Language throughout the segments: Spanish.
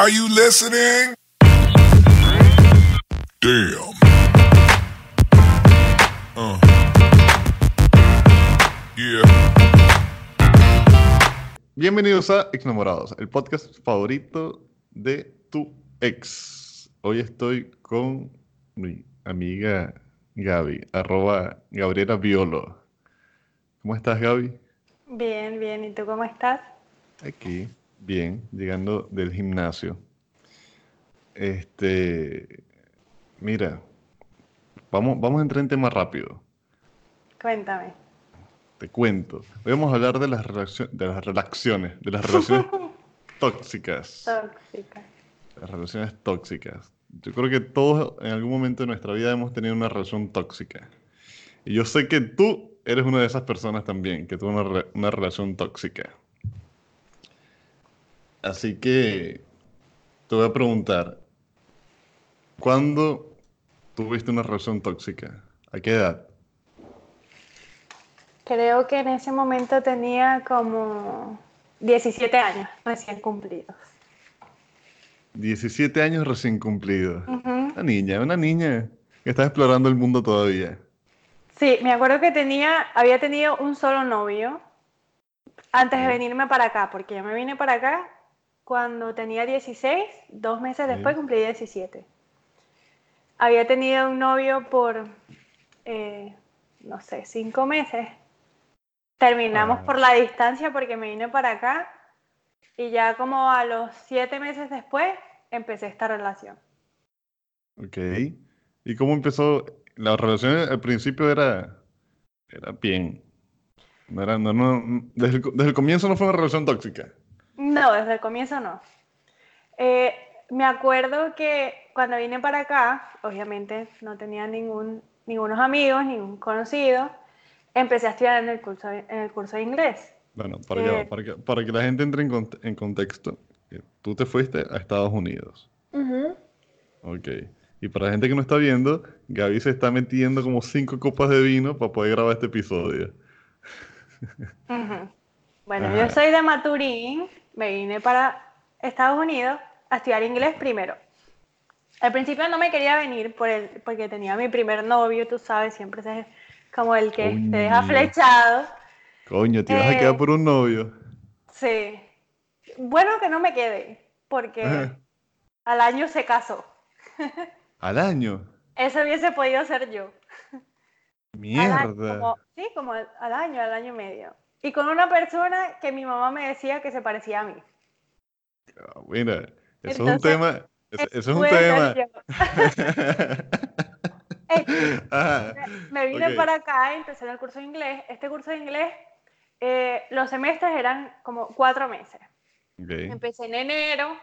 Are you listening? Damn. Uh. Yeah. Bienvenidos a Exnamorados, el podcast favorito de tu ex. Hoy estoy con mi amiga Gaby, arroba Gabriela Violo. ¿Cómo estás, Gaby? Bien, bien. ¿Y tú cómo estás? Aquí, bien, llegando del gimnasio. Este, mira, vamos, vamos a entrar en tema rápido. Cuéntame. Te cuento. Hoy vamos a hablar de las, de las relaciones, de las relaciones tóxicas. Tóxica. Las relaciones tóxicas. Yo creo que todos en algún momento de nuestra vida hemos tenido una relación tóxica. Y yo sé que tú eres una de esas personas también, que tuvo una, re- una relación tóxica. Así que te voy a preguntar, ¿cuándo tuviste una relación tóxica? ¿A qué edad? Creo que en ese momento tenía como 17 años recién cumplidos. 17 años recién cumplidos. Una niña, una niña que está explorando el mundo todavía. Sí, me acuerdo que tenía, había tenido un solo novio antes de venirme para acá, porque yo me vine para acá cuando tenía 16, dos meses Sí. después cumplí 17. Había tenido un novio por, eh, no sé, cinco meses. Terminamos Ah. por la distancia porque me vine para acá y ya como a los siete meses después empecé esta relación. Ok. ¿Y cómo empezó? La relación al principio era, era bien. No era, no, no, desde el, co- desde el comienzo no fue una relación tóxica. No, desde el comienzo no. Eh, me acuerdo que cuando vine para acá, obviamente no tenía ningún, ningunos amigos, ningún conocido. Empecé a estudiar en el curso, de- en el curso de inglés. Bueno, para, que, Eh. para, que, para que la gente entre en, cont- en contexto, eh, tú te fuiste a Estados Unidos. Ok. Y para la gente que no está viendo, Gaby se está metiendo como cinco copas de vino para poder grabar este episodio. Ujú. Bueno, Ajá. yo soy de Maturín, me vine para Estados Unidos a estudiar inglés primero. Al principio no me quería venir por el, porque tenía mi primer novio, tú sabes, siempre es como el que te deja Coño. flechado. Coño, te ibas a Eh. quedar por un novio. Sí. Bueno que no me quedé, porque Ajá. al año se casó. Al año. Eso hubiese podido ser yo. Año, Mierda. como- sí, como al año, al año y medio. Y con una persona que mi mamá me decía que se parecía a mí. Ah, Mira, eso Entonces, es un tema. Eso, eso es un tema. Eh. Me vine Ok. para acá, empecé en el curso de inglés. Este curso de inglés, eh, los semestres eran como cuatro meses. Ok. Empecé en enero,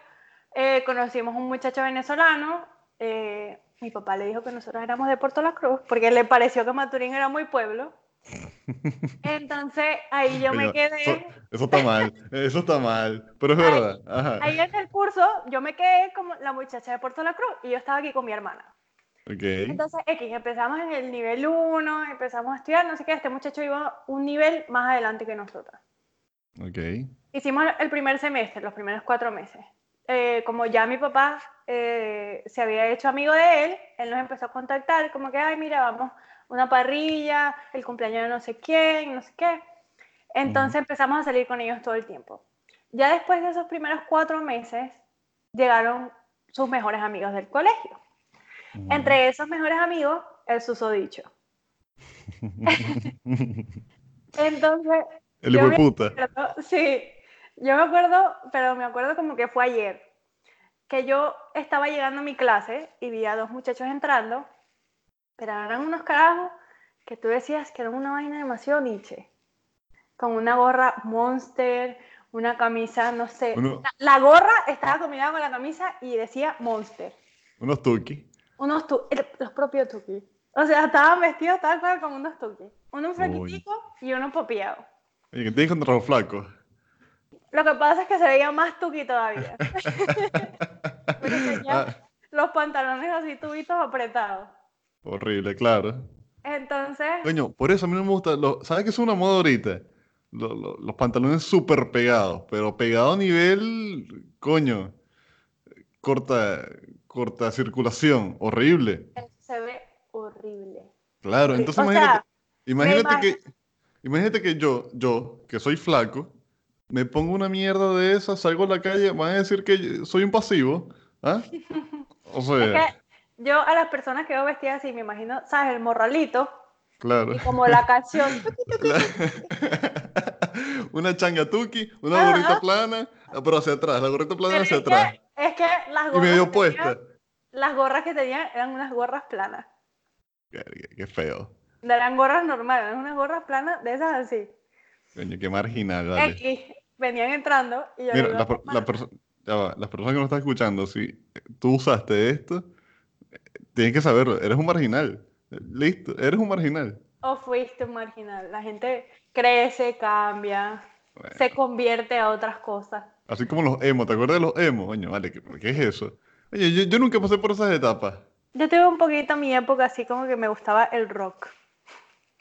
eh, conocimos un muchacho venezolano. eh, mi papá le dijo que nosotros éramos de Puerto La Cruz porque le pareció que Maturín era muy pueblo. Entonces ahí yo me quedé. Eso, eso está mal. Eso está mal. Pero es verdad. Ajá. Ahí en el curso yo me quedé como la muchacha de Puerto La Cruz y yo estaba aquí con mi hermana. Ok. Entonces, X, empezamos en el nivel 1, empezamos a estudiar, no sé qué, este muchacho iba un nivel más adelante que nosotros. Ok. Hicimos el primer semestre, los primeros cuatro meses. Eh, como ya mi papá eh, se había hecho amigo de él, él nos empezó a contactar, como que, ay, mira, vamos, una parrilla, el cumpleaños de no sé quién, no sé qué. Entonces empezamos a salir con ellos todo el tiempo. Ya después de esos primeros cuatro meses, llegaron sus mejores amigos del colegio. Entre esos mejores amigos, el susodicho. Entonces, El yo hijo de me puta. acuerdo- sí, yo me acuerdo, pero me acuerdo como que fue ayer, que yo estaba llegando a mi clase y vi a dos muchachos entrando, pero eran unos carajos que tú decías que eran una vaina demasiado niche, con una gorra monster, una camisa, no sé, Uno- la, gorra estaba combinada con la camisa y decía monster, Unos tuki. unos tu- los propios tuki. O sea, estaban vestidos tal cual como unos tuki. Uno flaquitico y uno popeado. Oye, ¿qué tienes contra los flacos? Lo que pasa es que se veía más tuki todavía. Pero tenía Ah, los pantalones así tubitos apretados. Horrible, claro. Entonces, Coño, por eso a mí no me gusta. lo- ¿Sabes qué es una moda ahorita? Lo- lo- los pantalones súper pegados, pero pegados a nivel. Coño. corta, corta circulación, horrible. Se ve horrible. Claro, entonces o imagínate, sea, imagínate me que, imagínate que yo, yo, que soy flaco, me pongo una mierda de esa, salgo a la calle, van a decir que soy un pasivo, ¿ah? O Es sea, que yo a las personas que veo vestidas así, me imagino, ¿sabes? El morralito claro. y como la canción. Una changatuki, una Ajá. gorrita plana, ah, pero hacia atrás, la gorrita plana Pero hacia es que- atrás. Es que las Y gorras, medio que puesta. tenían- las gorras que tenían eran unas gorras planas. Qué, qué feo. No eran gorras normales, eran unas gorras planas de esas así. Coño, qué marginal, vale. Venían entrando y yo Mira, digo, la per- la "Mano, perso- ya va, las personas que nos están escuchando, si tú usaste esto, tienes que saberlo, eres un marginal. Listo, eres un marginal. o fuiste un marginal. La gente crece, cambia, Bueno, se convierte a otras cosas. así como los emo, ¿te acuerdas de los emo? Coño, vale, ¿qué, qué es eso? Oye, yo, yo nunca pasé por esas etapas. Yo tuve un poquito mi época así como que me gustaba el rock.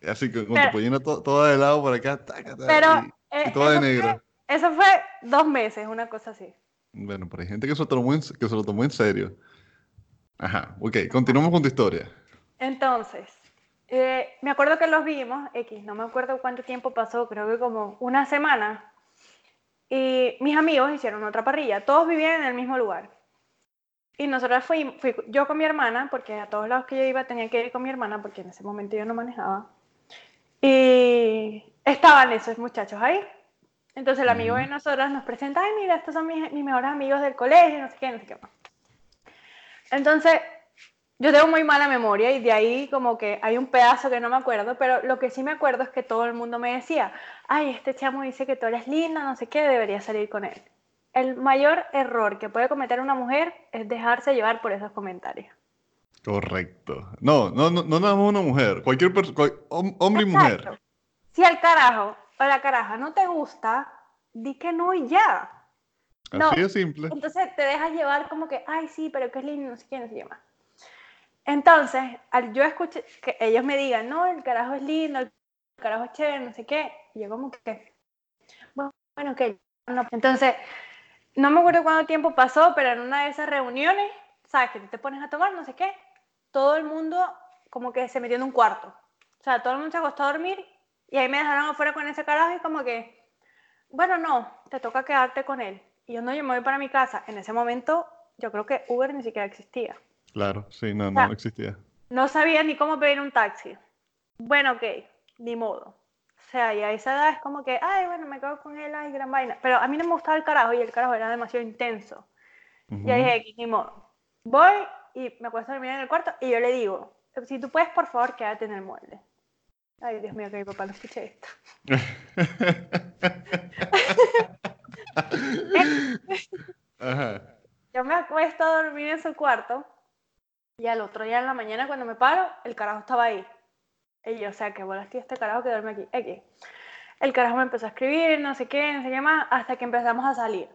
Así que con Pero- tu pollina to- toda de lado por acá, taca, taca, Pero y, y eh, toda de eso fue- negro. Eso fue dos meses, una cosa así. Bueno, pero hay gente que se, lo tomó en, que se lo tomó en serio. Ajá, ok, continuamos con tu historia. Entonces, eh, me acuerdo que los vimos, X, no me acuerdo cuánto tiempo pasó, creo que como una semana. Y mis amigos hicieron otra parrilla, todos vivían en el mismo lugar. Y nosotros fuimos, fui yo con mi hermana, porque a todos lados que yo iba tenía que ir con mi hermana, porque en ese momento yo no manejaba. Y estaban esos muchachos ahí. Entonces el amigo de Ujú. nosotras nos presenta, ay, mira, estos son mis, mis mejores amigos del colegio, no sé qué, no sé qué más. Entonces, yo tengo muy mala memoria y de ahí como que hay un pedazo que no me acuerdo, pero lo que sí me acuerdo es que todo el mundo me decía, ay, este chamo dice que tú eres linda, no sé qué, debería salir con él. El mayor error que puede cometer una mujer es dejarse llevar por esos comentarios. Correcto. No, no, no, no nada más una mujer, cualquier persona, hombre y mujer. Exacto. Si al carajo o la caraja no te gusta, di que no y ya. No. Así de simple. Entonces te dejas llevar como que, ay, sí, pero es lindo, no sé qué, no sé qué más. Entonces, al yo escuché que ellos me digan, no, el carajo es lindo, el carajo es chévere, no sé qué, y yo como que, bueno, bueno, que no. Entonces, no me acuerdo cuánto tiempo pasó, pero en una de esas reuniones, ¿sabes? Que te pones a tomar, no sé qué, todo el mundo como que se metió en un cuarto. O sea, todo el mundo se acostó a dormir y ahí me dejaron afuera con ese carajo y como que, bueno, no, te toca quedarte con él. Y yo no, yo me voy para mi casa. En ese momento, yo creo que Uber ni siquiera existía. Claro, sí, no, sea, no existía. No sabía ni cómo pedir un taxi. Bueno, ok, ni modo. O sea, y a esa edad es como que, ay, bueno, me quedo con él, ay, gran vaina. Pero a mí no me gustaba el carajo y el carajo era demasiado intenso. Y ahí dije, "X, ni modo. Voy y me acuesto a dormir en el cuarto y yo le digo, si tú puedes, por favor, quédate en el mueble. Ay, Dios mío, que mi papá no escuche esto. Ajá. Yo me acuesto a dormir en su cuarto y al otro día en la mañana cuando me paro, el carajo estaba ahí. Y yo, o sea, que bolas tío este carajo que duerme aquí. X. El carajo me empezó a escribir, no sé qué, no sé qué más, hasta que empezamos a salir.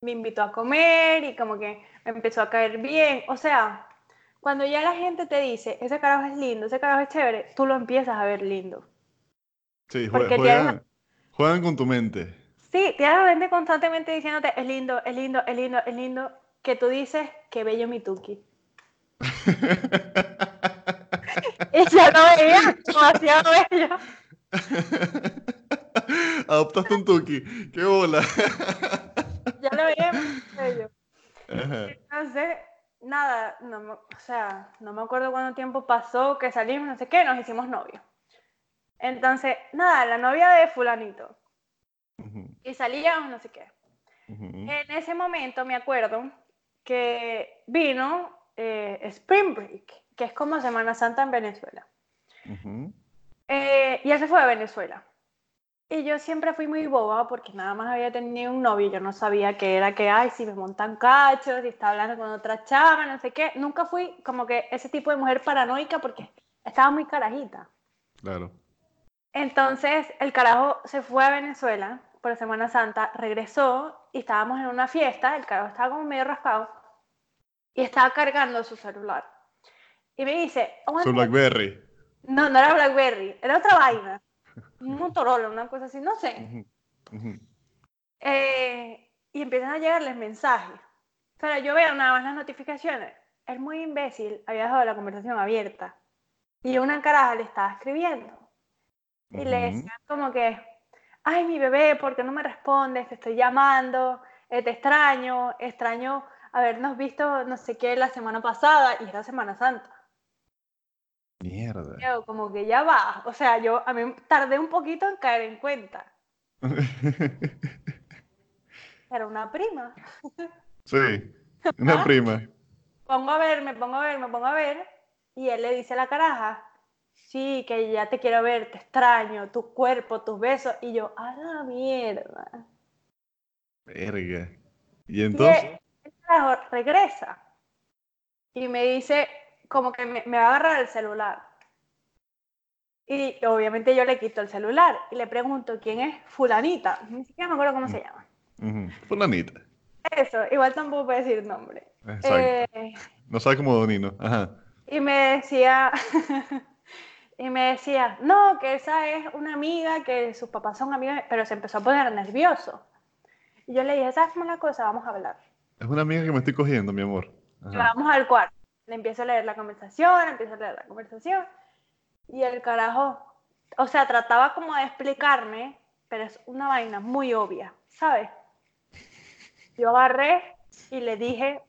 Me invitó a comer y como que me empezó a caer bien. O sea, cuando ya la gente te dice, ese carajo es lindo, ese carajo es chévere, tú lo empiezas a ver lindo. Sí, juegan, juegan con tu mente. Sí, tienes la gente constantemente diciéndote, es lindo, es lindo, es lindo, es lindo, que tú dices, qué bello mi tuki. Y ya lo veía demasiado bello. Adoptaste un tuki. ¡Qué bola! Ya lo veía bello. Ajá. Entonces, nada, no me, o sea, no me acuerdo cuánto tiempo pasó que salimos, no sé qué, nos hicimos novios. Entonces, nada, la novia de fulanito. Y salíamos, no sé qué. En ese momento me acuerdo que vino eh, Spring Break, que es como Semana Santa en Venezuela. Eh, y él se fue a Venezuela. Y yo siempre fui muy boba porque nada más había tenido un novio yo no sabía que era que, ay, si me montan cachos, si está hablando con otra chava, no sé qué. Nunca fui como que ese tipo de mujer paranoica porque estaba muy carajita. Claro. Entonces el carajo se fue a Venezuela por Semana Santa, regresó y estábamos en una fiesta, el carajo estaba como medio raspado y estaba cargando su celular. Y me dice, Su "Aguanta, Blackberry. no, no era BlackBerry, era otra vaina. Un Motorola, una cosa así, no sé. Eh, y empiezan a llegarles mensajes. Pero yo veo nada más las notificaciones. El muy imbécil había dejado la conversación abierta. Y una caraja le estaba escribiendo. Y le Ujú. decía como que, ay, mi bebé, ¿por qué no me respondes? Te estoy llamando, eh, te extraño, extraño habernos visto no sé qué la semana pasada y era Semana Santa. Mierda. Yo como que ya va. O sea, yo a mí tardé un poquito en caer en cuenta. Era una prima. Sí, una prima. Pongo a ver, me pongo a ver, me pongo a ver. Y él le dice a la caraja, sí, que ya te quiero ver, te extraño, tu cuerpo, tus besos. Y yo, a la mierda. Verga. Y Y entonces, el, el carajo regresa. Y me dice, como que me, me va a agarrar el celular. Y obviamente yo le quito el celular y le pregunto quién es fulanita. Ni siquiera me acuerdo cómo se llama. fulanita. Eso, igual tampoco puedo decir nombre. Exacto. Eh, No sabe como Donino. Ajá. y me decía, y me decía, no, que esa es una amiga, que sus papás son amigos, pero se empezó a poner nervioso. Y yo le dije, ¿sabes cómo es la cosa? Vamos a hablar. Es una amiga que me estoy cogiendo, mi amor. Ajá. Vamos al cuarto. Le empiezo a leer la conversación, empiezo a leer la conversación. Y el carajo, o sea, trataba como de explicarme, pero es una vaina muy obvia, ¿sabes? Yo agarré y le dije,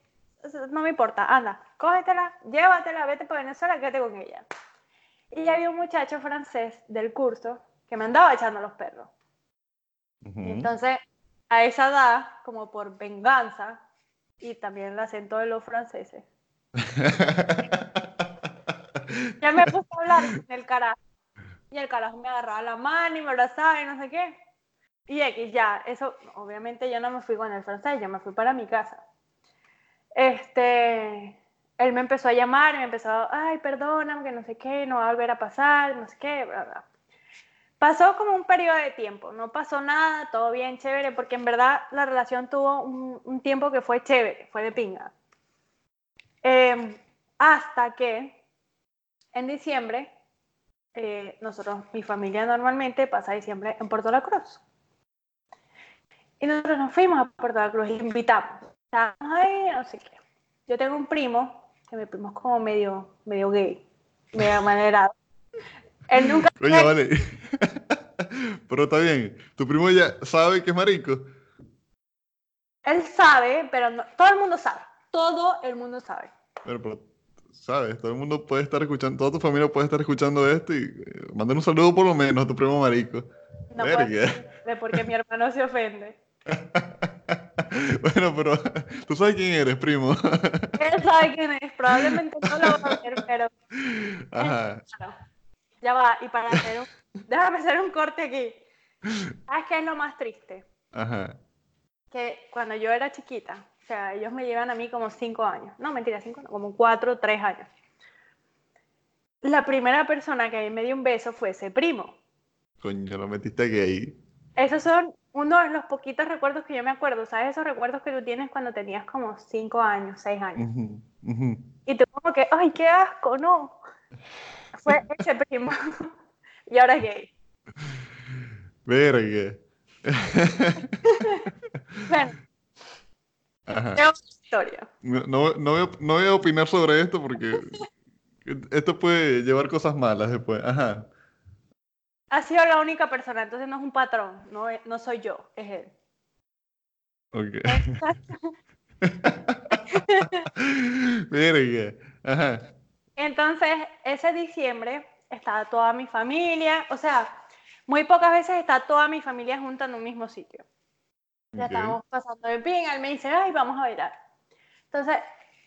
no me importa, anda, cógetela, llévatela, vete para Venezuela, quédate con ella. Y había un muchacho francés del curso que me andaba echando los perros. Y entonces, a esa edad, como por venganza, y también el acento de los franceses, ya me puse a hablar con el carajo. Y el carajo me agarraba la mano y me abrazaba y no sé qué. Y X, ya, eso, obviamente yo no me fui con el francés, yo me fui para mi casa. Este, él me empezó a llamar me empezó, ay, perdóname, que no sé qué, no va a volver a pasar, no sé qué, bla, bla. Pasó como un periodo de tiempo, no pasó nada, todo bien, chévere, porque en verdad la relación tuvo un, un tiempo que fue chévere, fue de pinga. Eh, hasta que en diciembre, eh, nosotros, mi familia normalmente pasa diciembre en Puerto La Cruz. Y nosotros nos fuimos a Puerto La Cruz le invitamos. Ahí, no sé qué. Yo tengo un primo, que mi primo es como medio, medio gay, medio manerado. Él nunca... Oye, vale. Pero está bien. Tu primo ya sabe que es marico. Él sabe, pero no- todo el mundo sabe. Todo el mundo sabe. Pero, pero, ¿sabes? Todo el mundo puede estar escuchando, toda tu familia puede estar escuchando esto y eh, manden un saludo por lo menos a tu primo marico. No puedo decirle porque mi hermano se ofende. Bueno, pero tú sabes quién eres, primo. Él sabe quién es, probablemente no lo va a ver, pero Ajá. Claro. Ya va, y para hacer un... Déjame hacer un corte aquí. ¿Sabes qué es lo más triste? Ajá. Que cuando yo era chiquita, o sea, ellos me llevan a mí como cinco años. No, mentira, cinco, no, como cuatro, tres años. La primera persona que a mí me dio un beso fue ese primo. Coño, lo metiste gay. Esos son uno de los poquitos recuerdos que yo me acuerdo. ¿Sabes esos recuerdos que tú tienes cuando tenías como cinco años, seis años? Ujú, ujú. Y tú como que, ay, qué asco, no. Fue ese primo. y ahora es gay. Verga. Bueno, Ajá. historia. No, no, no voy a, no voy a opinar sobre esto porque esto puede llevar cosas malas después. Ajá. Ha sido la única persona, entonces no es un patrón, no, no soy yo, es él. Ok. Verga. Ajá. Entonces, ese diciembre estaba toda mi familia, o sea, muy pocas veces está toda mi familia junta en un mismo sitio. Ya Ok. estábamos pasando de pinga, él me dice, ay, vamos a bailar. Entonces,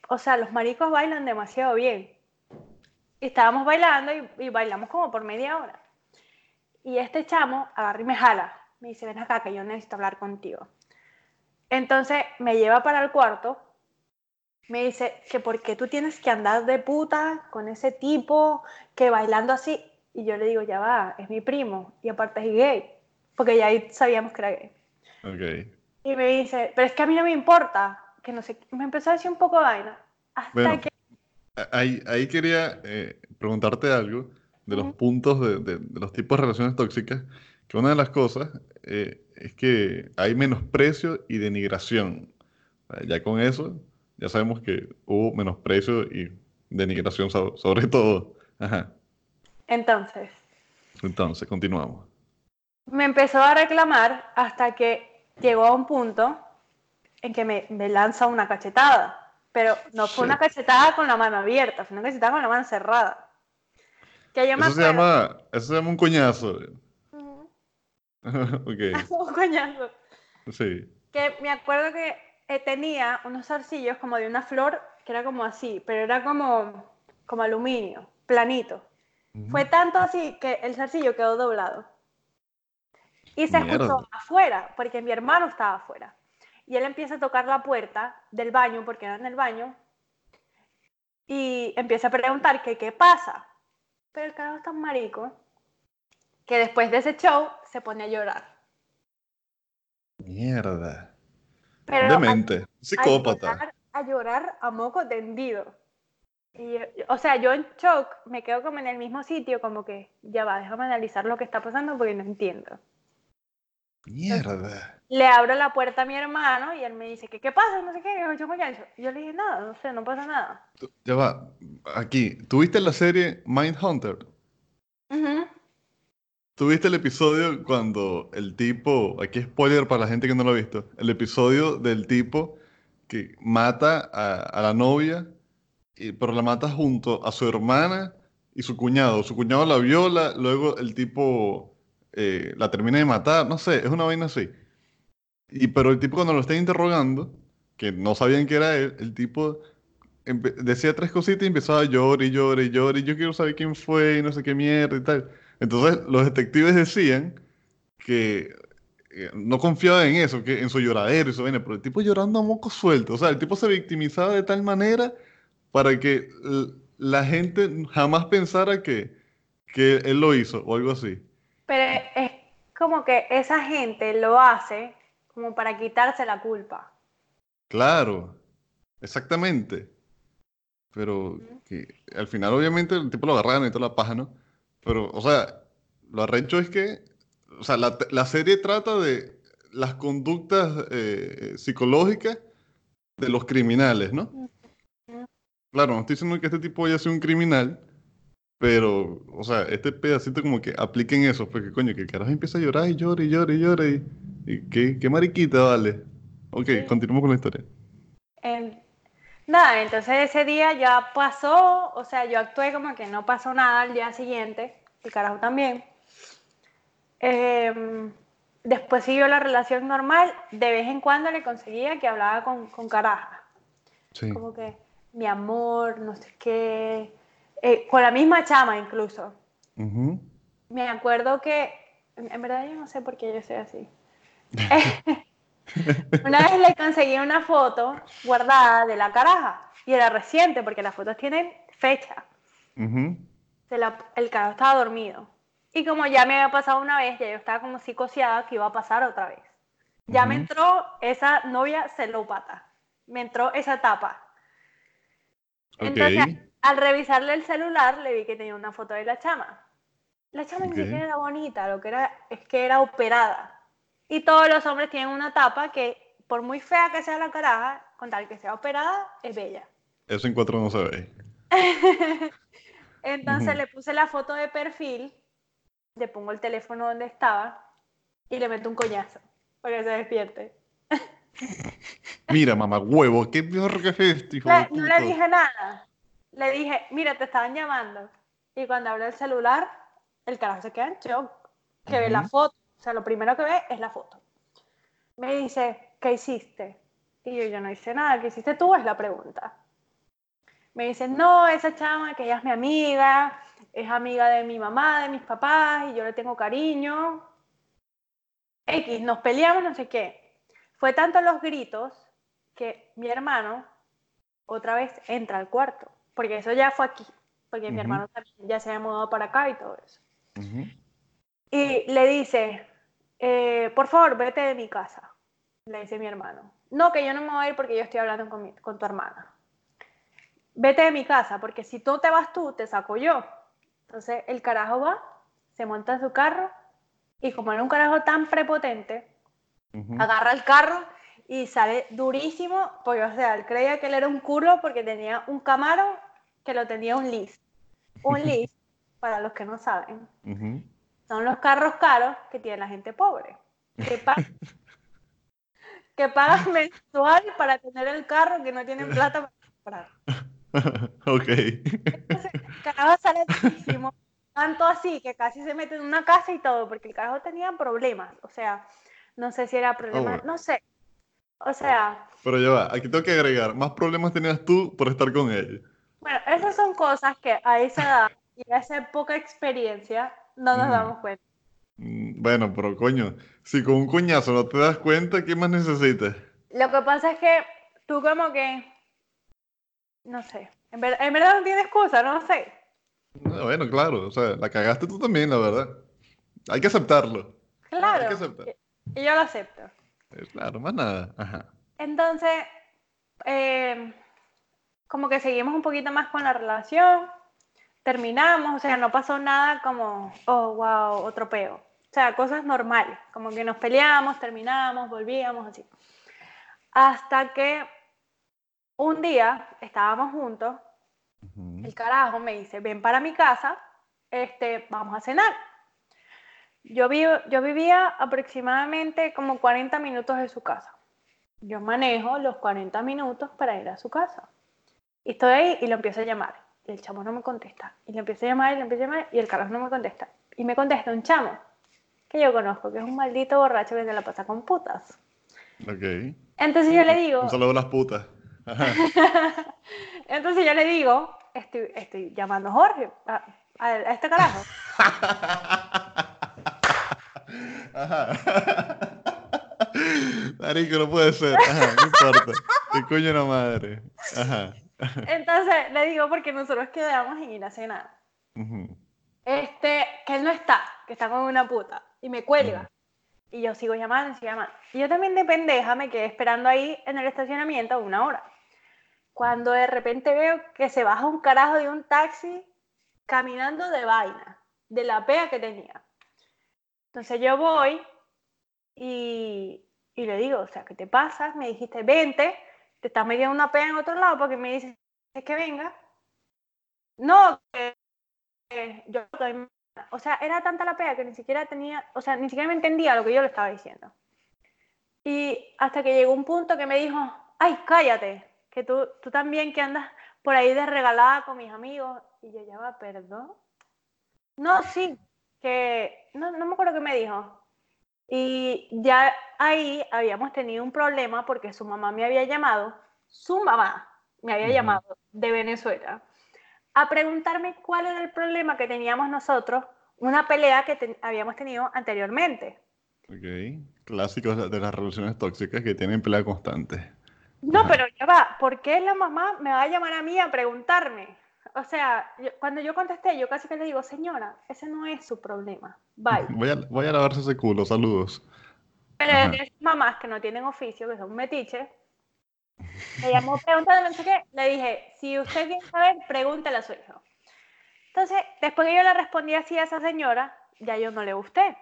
o sea, los maricos bailan demasiado bien. Y estábamos bailando y, y bailamos como por media hora. Y este chamo agarra y me jala. Me dice, ven acá que yo necesito hablar contigo. Entonces me lleva para el cuarto. Me dice que por qué tú tienes que andar de puta con ese tipo que bailando así. Y yo le digo, ya va, es mi primo. Y aparte es gay. Porque ya ahí sabíamos que era gay. Ok. Y me dice, pero es que a mí no me importa. Que no sé, me empezó a decir un poco de vaina. Hasta Bueno, que, Ahí, ahí quería eh, preguntarte algo de los puntos de, de- de los tipos de relaciones tóxicas, que una de las cosas eh, es que hay menosprecio y denigración. Eh, Ya con eso ya sabemos que hubo menosprecio y denigración so- sobre todo. Ajá. Entonces, Entonces, continuamos. me empezó a reclamar hasta que llegó a un punto en que me, me lanza una cachetada. Pero no fue una cachetada con la mano abierta, fue una cachetada con la mano cerrada. Que me Eso se llama, eso se llama un coñazo. Ok, un coñazo. sí. Que me acuerdo que eh, tenía unos zarcillos como de una flor que era como así, pero era como, como aluminio, planito. Fue tanto así que el zarcillo quedó doblado. Y se escuchó Mierda. afuera, porque mi hermano estaba afuera. Y él empieza a tocar la puerta del baño, porque era en el baño, y empieza a preguntar que qué pasa. Pero el carajo es tan marico que después de ese show se pone a llorar. Mierda. Pero a- Demente. a Psicópata. llorar, a llorar a moco tendido. Y, o sea, yo en shock me quedo como en el mismo sitio, como que ya va, déjame analizar lo que está pasando porque no entiendo. Mierda. Le abro la puerta a mi hermano y él me dice que qué pasa, no sé qué, yo, yo, le dije nada, no sé, no pasa nada. Ya va. Aquí. ¿Tuviste la serie Mindhunter? Ujú. ¿Tuviste el episodio cuando el tipo, aquí spoiler para la gente que no lo ha visto, el episodio del tipo que mata a, a la novia, y- pero la mata junto a su hermana y su cuñado. Su cuñado la viola, luego el tipo eh, la termina de matar, no sé, es una vaina así. Y, pero el tipo cuando lo está interrogando, que no sabían que era él, el tipo decía tres cositas y empezaba a llorar y llorar y llorar y yo quiero saber quién fue y no sé qué mierda y tal. Entonces los detectives decían que eh, no confiaban en eso, que en su lloradero y su vaina, pero el tipo llorando a moco suelto, o sea, el tipo se victimizaba de tal manera para que la gente jamás pensara que, que él lo hizo o algo así. Pero es como que esa gente lo hace como para quitarse la culpa. Claro, exactamente. Pero que al final obviamente el tipo lo agarraron y toda la paja, ¿no? Pero, o sea, lo arrecho es que, o sea, la, la serie trata de las conductas eh, psicológicas de los criminales, ¿no? Claro, no estoy diciendo que este tipo haya sido un criminal, pero, o sea, este pedacito como que apliquen eso, porque coño, que el carajo empieza a llorar y llora y llora y llora y, y qué, qué mariquita, vale. Ok, Sí. continuamos con la historia. En- Nada, entonces ese día ya pasó, o sea, yo actué como que no pasó nada al día siguiente, el carajo también. Em, después siguió la relación normal, de vez en cuando le conseguía que hablaba con, con caraja, Sí. como que mi amor, no sé qué, eh, con la misma chama incluso. Ujú. Me acuerdo que, en verdad yo no sé por qué yo soy así. Una vez le conseguí una foto guardada de la caraja y era reciente porque las fotos tienen fecha. Ujú. Se la- el carajo estaba dormido. Y como ya me había pasado una vez, ya yo estaba como psicoseada que iba a pasar otra vez. Ya me Ujú. entró esa novia celópata. Me entró esa etapa. Entonces, Ok. Al revisarle el celular, le vi que tenía una foto de la chama. La chama Ok. ni siquiera era bonita, lo que era es que era operada. Y todos los hombres tienen una tapa que, por muy fea que sea la caraja, con tal que sea operada, es bella. Eso en cuatro no se ve. Entonces le puse la foto de perfil, le pongo el teléfono donde estaba y le meto un coñazo para que se despierte. Mira, mamá, huevo, ¿qué es esto, hijo Le- de no le dije nada. Le dije, mira, te estaban llamando. Y cuando abre el celular, el carajo se queda en shock. Que ve la foto. O sea, lo primero que ve es la foto. Me dice, ¿qué hiciste? Y yo, yo no hice nada. ¿Qué hiciste tú? Es la pregunta. Me dice, no, esa chama que ella es mi amiga, es amiga de mi mamá, de mis papás, y yo le tengo cariño. X, nos peleamos, no sé qué. Fue tanto los gritos que mi hermano otra vez entra al cuarto, porque eso ya fue aquí, porque mi hermano también ya se había mudado para acá y todo eso. Y le dice, eh, por favor, vete de mi casa, le dice mi hermano. No, que yo no me voy a ir porque yo estoy hablando con, mi- con tu hermana. Vete de mi casa, porque si tú te vas tú, te saco yo. Entonces el carajo va, se monta en su carro y como era un carajo tan prepotente, agarra el carro y sale durísimo, porque o sea, él creía que él era un culo porque tenía un Camaro que lo tenía un Lease. Un Lease, para los que no saben, son los carros caros que tiene la gente pobre. Que, pa- que pagan mensual para tener el carro que no tienen plata para comprar. ok. Entonces, el carajo sale durísimo, tanto así que casi se mete en una casa y todo, porque el carajo tenía problemas. O sea, no sé si era problema, bueno. no sé. O sea, Pero ya va, aquí tengo que agregar, más problemas tenías tú por estar con ella. Bueno, esas son cosas que a esa edad y a esa poca experiencia no nos Mm. damos cuenta. Mm, Bueno, pero coño, si con un coñazo no te das cuenta, ¿qué más necesitas? Lo que pasa es que tú como que, no sé, en, ver- en verdad no tienes excusa, no sé. Ah, Bueno, claro, o sea, la cagaste tú también, la verdad. Hay que aceptarlo. Claro, Hay que aceptar. y yo lo acepto. Eh, Claro, más nada. Ajá. Entonces, eh, como que seguimos un poquito más con la relación, terminamos, o sea, no pasó nada como, oh, wow, otro peo. O sea, cosas normales, como que nos peleamos, terminamos, volvíamos, así. Hasta que un día estábamos juntos, el carajo me dice, ven para mi casa, este, vamos a cenar. Yo, vivo, yo vivía aproximadamente como 40 minutos de su casa. Yo manejo los 40 minutos para ir a su casa. Y estoy ahí y lo empiezo a llamar. Y el chamo no me contesta. Y le empiezo a llamar y le empiezo a llamar y el carajo no me contesta. Y me contesta un chamo que yo conozco, que es un maldito borracho que se la pasa con putas. Ok. Entonces yo le digo, Un saludo a las putas. Entonces yo le digo, estoy, estoy llamando a Jorge, a, a- a este carajo. Ajá. Marico, no puede ser. Ajá, no importa. ¿Qué coño la madre? Ajá. Entonces le digo porque nosotros quedamos en ir a cenar. Ujú. Este, que él no está, que está con una puta. Y me cuelga. Y yo sigo llamando, sigo llamando. Y yo también de pendeja me quedé esperando ahí en el estacionamiento una hora. Cuando de repente veo que se baja un carajo de un taxi caminando de vaina, de la pea que tenía. Entonces yo voy y, y le digo, o sea, ¿qué te pasa? Me dijiste, vente, te estás metiendo una pea en otro lado porque me dices que venga. No, que que yo o sea, era tanta la pea que ni siquiera tenía, o sea, ni siquiera me entendía lo que yo le estaba diciendo. Y hasta que llegó un punto que me dijo, ay, cállate, que tú, tú también que andas por ahí de regalada con mis amigos. Y yo ya va, perdón. No, sí, que no, no me acuerdo qué me dijo. Y ya ahí habíamos tenido un problema porque su mamá me había llamado, su mamá me había llamado de Venezuela a preguntarme cuál era el problema que teníamos nosotros, una pelea que habíamos tenido anteriormente. Ok. Clásicos de- de las relaciones tóxicas que tienen pelea constante. No, Ajá. pero ya va, ¿por qué la mamá me va a llamar a mí a preguntarme? O sea, yo- cuando yo contesté, yo casi que le digo, señora, ese no es su problema. Bye. Voy a, voy a lavarse ese culo, saludos. Pero Ajá. de esas mamás que no tienen oficio, que son metiches, me llamó preguntando no sé qué, le dije, si usted quiere saber, pregúntele a su hijo. Entonces, después que yo le respondí así a esa señora, ya yo no le gusté.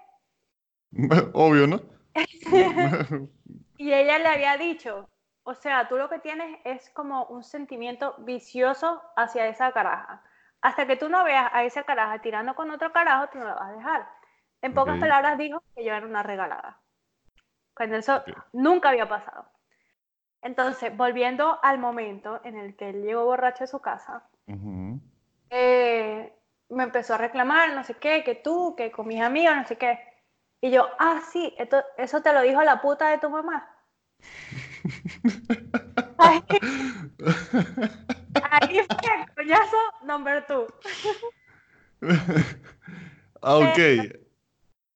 Obvio, ¿no? Y ella le había dicho, o sea, tú lo que tienes es como un sentimiento vicioso hacia esa caraja. Hasta que tú no veas a esa caraja tirando con otro carajo, tú no la vas a dejar. En pocas palabras dijo que yo era una regalada. Cuando eso Ok. nunca había pasado. Entonces, volviendo al momento en el que él llegó borracho a su casa, eh, me empezó a reclamar, no sé qué, que tú, que con mis amigos, no sé qué. Y yo, ah, sí, esto- eso te lo dijo la puta de tu mamá. Ahí, ahí fue el coñazo number two. Ah, ok.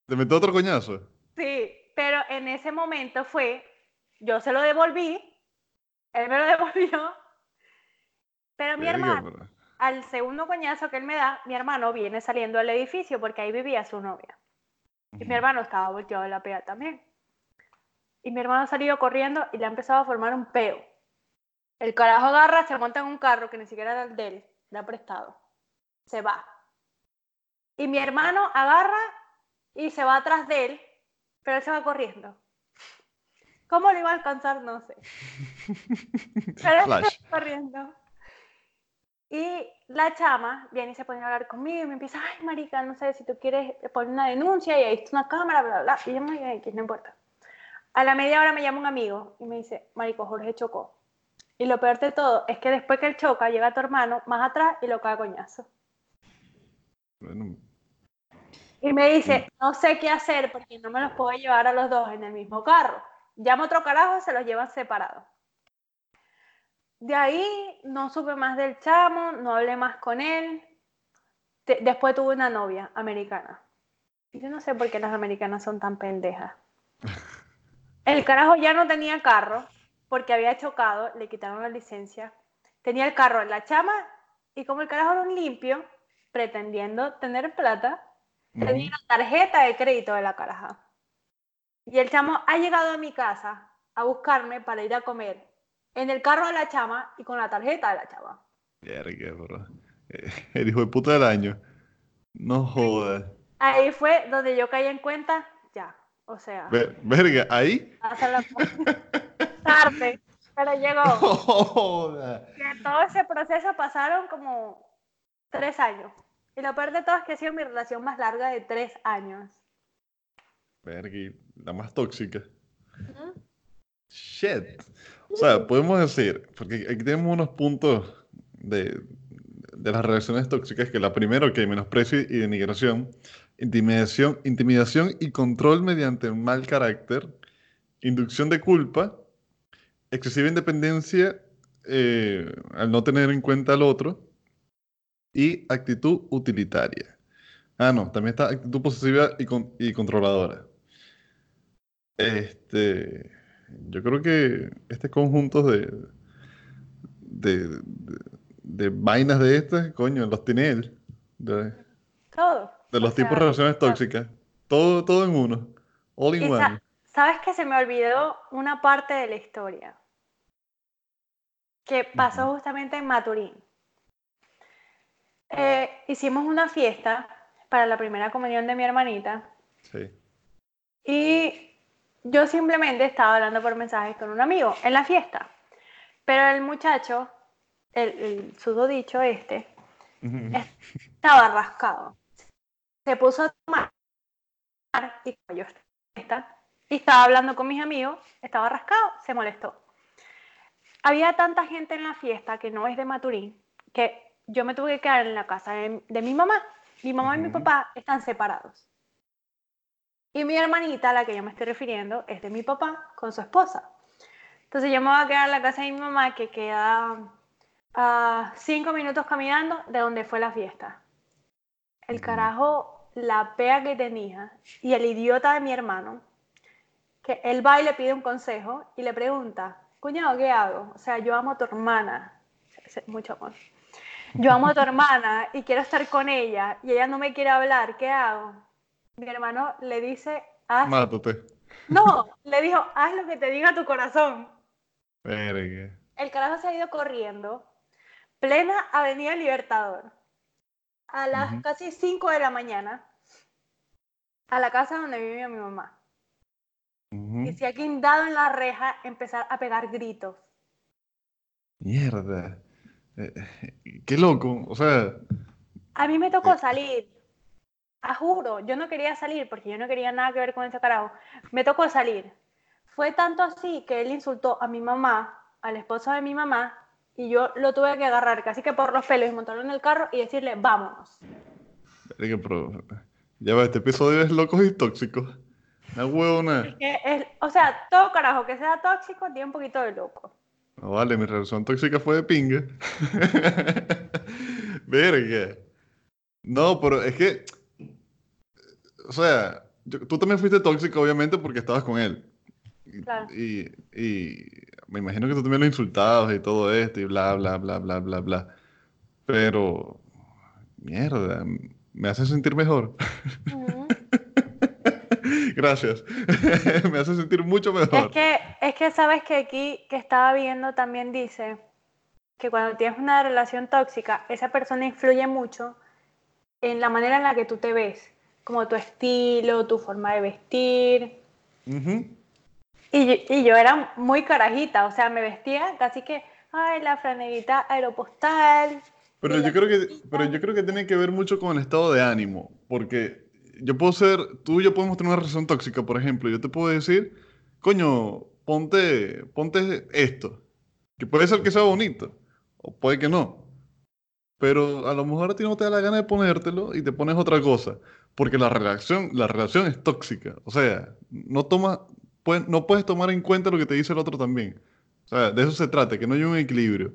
¿Te metió otro coñazo? Sí, pero en ese momento fue, yo se lo devolví, él me lo devolvió, pero mi Verga, hermano, al segundo coñazo que él me da, mi hermano viene saliendo del edificio porque ahí vivía su novia. Y mi hermano estaba volteado de la pea también. Y mi hermano ha salido corriendo y le ha empezado a formar un peo. El carajo agarra, se monta en un carro que ni siquiera era el de él, le ha prestado. Se va. Y mi hermano agarra y se va atrás de él, pero él se va corriendo. ¿Cómo lo iba a alcanzar? No sé. Pero Flash. corriendo. Y la chama viene y se pone a hablar conmigo y me empieza, ay, marica, no sé si tú quieres poner una denuncia y ahí está una cámara, bla, bla. Y yo me digo, "X, no importa. A la media hora me llama un amigo y me dice, marico, Jorge chocó. Y lo peor de todo es que después que él choca, llega tu hermano más atrás y lo caga coñazo. Bueno, Y me dice, no sé qué hacer porque no me los puedo llevar a los dos en el mismo carro. Llamo a otro carajo y se los llevan separados. De ahí no supe más del chamo, no hablé más con él. Te- después tuve una novia americana. Yo no sé por qué las americanas son tan pendejas. El carajo ya no tenía carro porque había chocado, le quitaron la licencia. Tenía el carro en la chama y como el carajo era un limpio, pretendiendo tener plata, tenía una tarjeta de crédito de la caraja. Y el chamo ha llegado a mi casa a buscarme para ir a comer en el carro de la chama y con la tarjeta de la chama. Verga, bro. Eh, El hijo de puta del año. No jodas. Ahí fue donde yo caí en cuenta, o sea, Ver- Verga, ahí. hacerlo tarde, pero llegó. No jodas. Que todo ese proceso pasaron como tres años. Y lo peor de todo es que ha sido mi relación más larga de tres años. Verga, y la más tóxica. Shit. O sea, podemos decir, porque aquí tenemos unos puntos de, de las relaciones tóxicas, que la primera, que menosprecio y denigración, intimidación, intimidación y control mediante mal carácter, inducción de culpa, excesiva independencia eh, al no tener en cuenta al otro y actitud utilitaria. Ah, no, también está actitud posesiva y, y controladora. Este, yo creo que este conjunto de, de, de- de vainas de estas, coño, los tiene él. Todo. De los O tipos de relaciones tóxicas. Todo, todo en uno. All in one. sa- ¿Sabes que se me olvidó una parte de la historia? Que pasó justamente en Maturín. Eh, hicimos una fiesta para la primera comunión de mi hermanita Sí. y yo simplemente estaba hablando por mensajes con un amigo en la fiesta. Pero el muchacho, el, el susodicho este, estaba rascado. Se puso a tomar y como yo estaba y estaba hablando con mis amigos, estaba rascado, se molestó. Había tanta gente en la fiesta que no es de Maturín que yo me tuve que quedar en la casa de, de mi mamá. Mi mamá y mi papá están separados. Y mi hermanita, a la que yo me estoy refiriendo, es de mi papá con su esposa. Entonces yo me voy a quedar en la casa de mi mamá que queda a cinco minutos caminando de donde fue la fiesta. El carajo, la pea que tenía y el idiota de mi hermano, que él va y le pide un consejo y le pregunta, cuñado, ¿qué hago? O sea, yo amo a tu hermana, mucho amor. Yo amo a tu hermana y quiero estar con ella y ella no me quiere hablar, ¿qué hago? Mi hermano le dice, haz... Mátate. No, le dijo, haz lo que te diga tu corazón. Verga. El carajo se ha ido corriendo, plena Avenida Libertador, a las casi 5 de la mañana, a la casa donde vivía mi mamá. Ujú. Y se ha guindado en la reja, empezar a pegar gritos. Mierda. Eh, qué loco. O sea, A mí me tocó Eh. salir, a juro, yo no quería salir porque yo no quería nada que ver con ese carajo. Me tocó salir. Fue tanto así que él insultó a mi mamá, al esposo de mi mamá, y yo lo tuve que agarrar casi que por los pelos y montarlo en el carro y decirle, vámonos. pero ya va, este episodio es locos y tóxicos. Una huevona. Que es- o sea, todo carajo que sea tóxico tiene un poquito de loco. No vale, mi relación tóxica fue de pinga. Verga. No, pero es que. O sea, yo- tú también fuiste tóxico, obviamente, porque estabas con él. Y, Claro. y, y me imagino que tú también lo insultabas y todo esto y bla, bla, bla, bla, bla, bla. Pero. Mierda, me hace sentir mejor. Gracias. me hace sentir mucho Es mejor. que, es que sabes que aquí que estaba viendo también dice que cuando tienes una relación tóxica, esa persona influye mucho en la manera en la que tú te ves, como tu estilo, tu forma de vestir. Ujú. Y, yo- y yo era muy carajita, o sea, me vestía casi que, ay, la franeguita aeropostal. Pero yo creo que, pero yo creo que tiene que ver mucho con el estado de ánimo, porque yo puedo ser, tú y yo podemos tener una relación tóxica, por ejemplo, yo te puedo decir, coño, ponte, ponte esto, que puede ser que sea bonito, o puede que no, pero a lo mejor a ti no te da la gana de ponértelo y te pones otra cosa, porque la relación, la relación es tóxica, o sea, no toma, puedes- no puedes tomar en cuenta lo que te dice el otro también, o sea, de eso se trata, que no hay un equilibrio.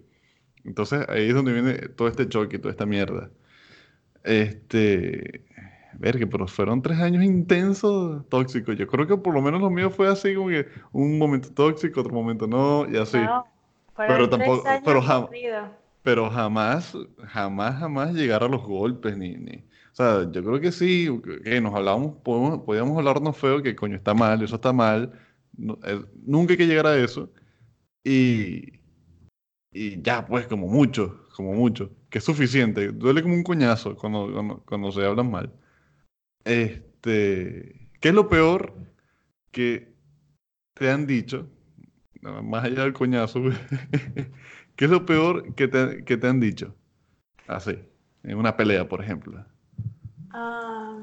Entonces ahí es donde viene todo este choque, toda esta mierda. Este, verga, pero fueron tres años intensos tóxicos. Yo creo que por lo menos lo mío fue así como que un momento tóxico, otro momento no, y así. No, Pero tres tampoco- pero jam-. Pero jamás, jamás, jamás llegar a los golpes, ni, ni. O sea, yo creo que sí, que nos hablábamos, podemos, podíamos hablarnos feo, que coño está mal, eso está mal. Eh, nunca hay que llegar a eso. Y, y ya, pues, como mucho, como mucho, que es suficiente. Duele como un coñazo cuando, cuando, se hablan mal. Este, ¿qué es lo peor que te han dicho? Más allá del coñazo. ¿Qué es lo peor que te, que te han dicho? Así, en una pelea, por ejemplo. Ah,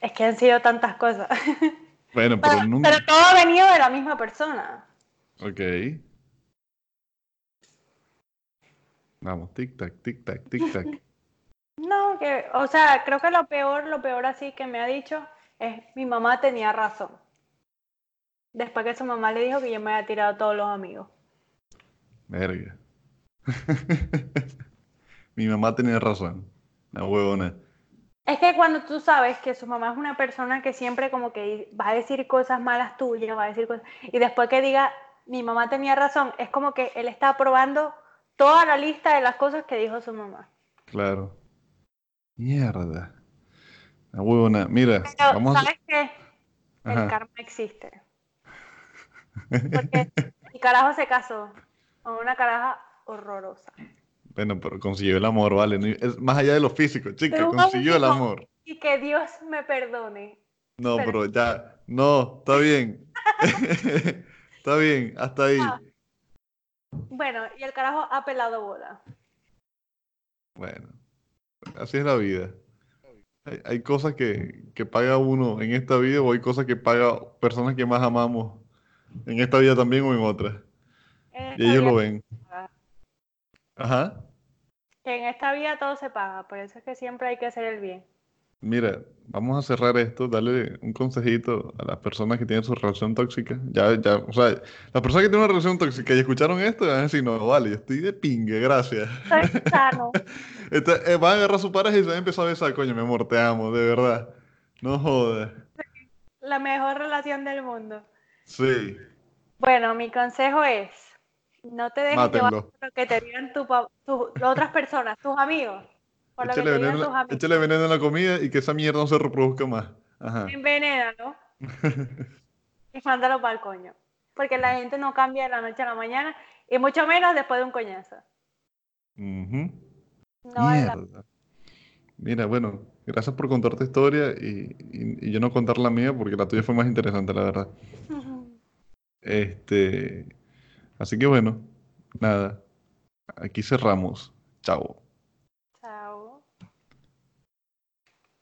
es que han sido tantas cosas. Bueno, pero Pero, nunca. pero todo ha venido de la misma persona. Ok. Vamos, tic-tac, tic-tac, tic-tac. No, que, o sea, creo que lo peor, lo peor así que me ha dicho es mi mamá tenía razón. Después que su mamá le dijo que yo me había tirado a todos los amigos. Verga. Mi mamá tenía razón. La huevona. Es que cuando tú sabes que su mamá es una persona que siempre como que va a decir cosas malas tuyas, va a decir cosas, y después que diga mi mamá tenía razón, es como que él está aprobando toda la lista de las cosas que dijo su mamá. Claro. Mierda. La huevona. Mira, Pero, vamos. ¿sabes qué? El karma existe. Porque mi carajo se casó con una caraja horrorosa. Bueno, pero consiguió el amor, vale. Es más allá de lo físico, chica, consiguió el amor. Y que Dios me perdone. No, Pero- pero ya, no, está bien. Está bien, hasta ahí. Ah. Bueno, y el carajo ha pelado bola. Bueno, así es la vida. Hay, hay cosas que, que paga uno en esta vida o hay cosas que paga personas que más amamos en esta vida también o en otras. Y ellos lo ven. Ajá. En esta vida todo se paga, por eso es que siempre hay que hacer el bien. Mira, vamos a cerrar esto, darle un consejito a las personas que tienen su relación tóxica. Ya, ya, o sea, las personas que tienen una relación tóxica y escucharon esto van a decir, no, vale, yo estoy de pingue, gracias. Soy sano. Esta- eh, van a agarrar a su pareja y se van a empezar a besar, coño, mi amor, te amo, de verdad. No jodas. La mejor relación del mundo. Sí, Bueno, mi consejo es, no te dejes llevar por lo que te digan tu, otras personas, tus amigos. Por lo que Échale te digan veneno, tus en la- amigos. échale veneno en la comida y que esa mierda no se reproduzca más. Ajá. Envenénalo y mándalo para el coño. Porque la gente no cambia de la noche a la mañana y mucho menos después de un coñazo. Ujú. No vale la- Mierda. Mira, bueno, gracias por contar tu historia y, y- y yo no contar la mía porque la tuya fue más interesante, la verdad. Este, así que bueno, nada, aquí cerramos. Chao.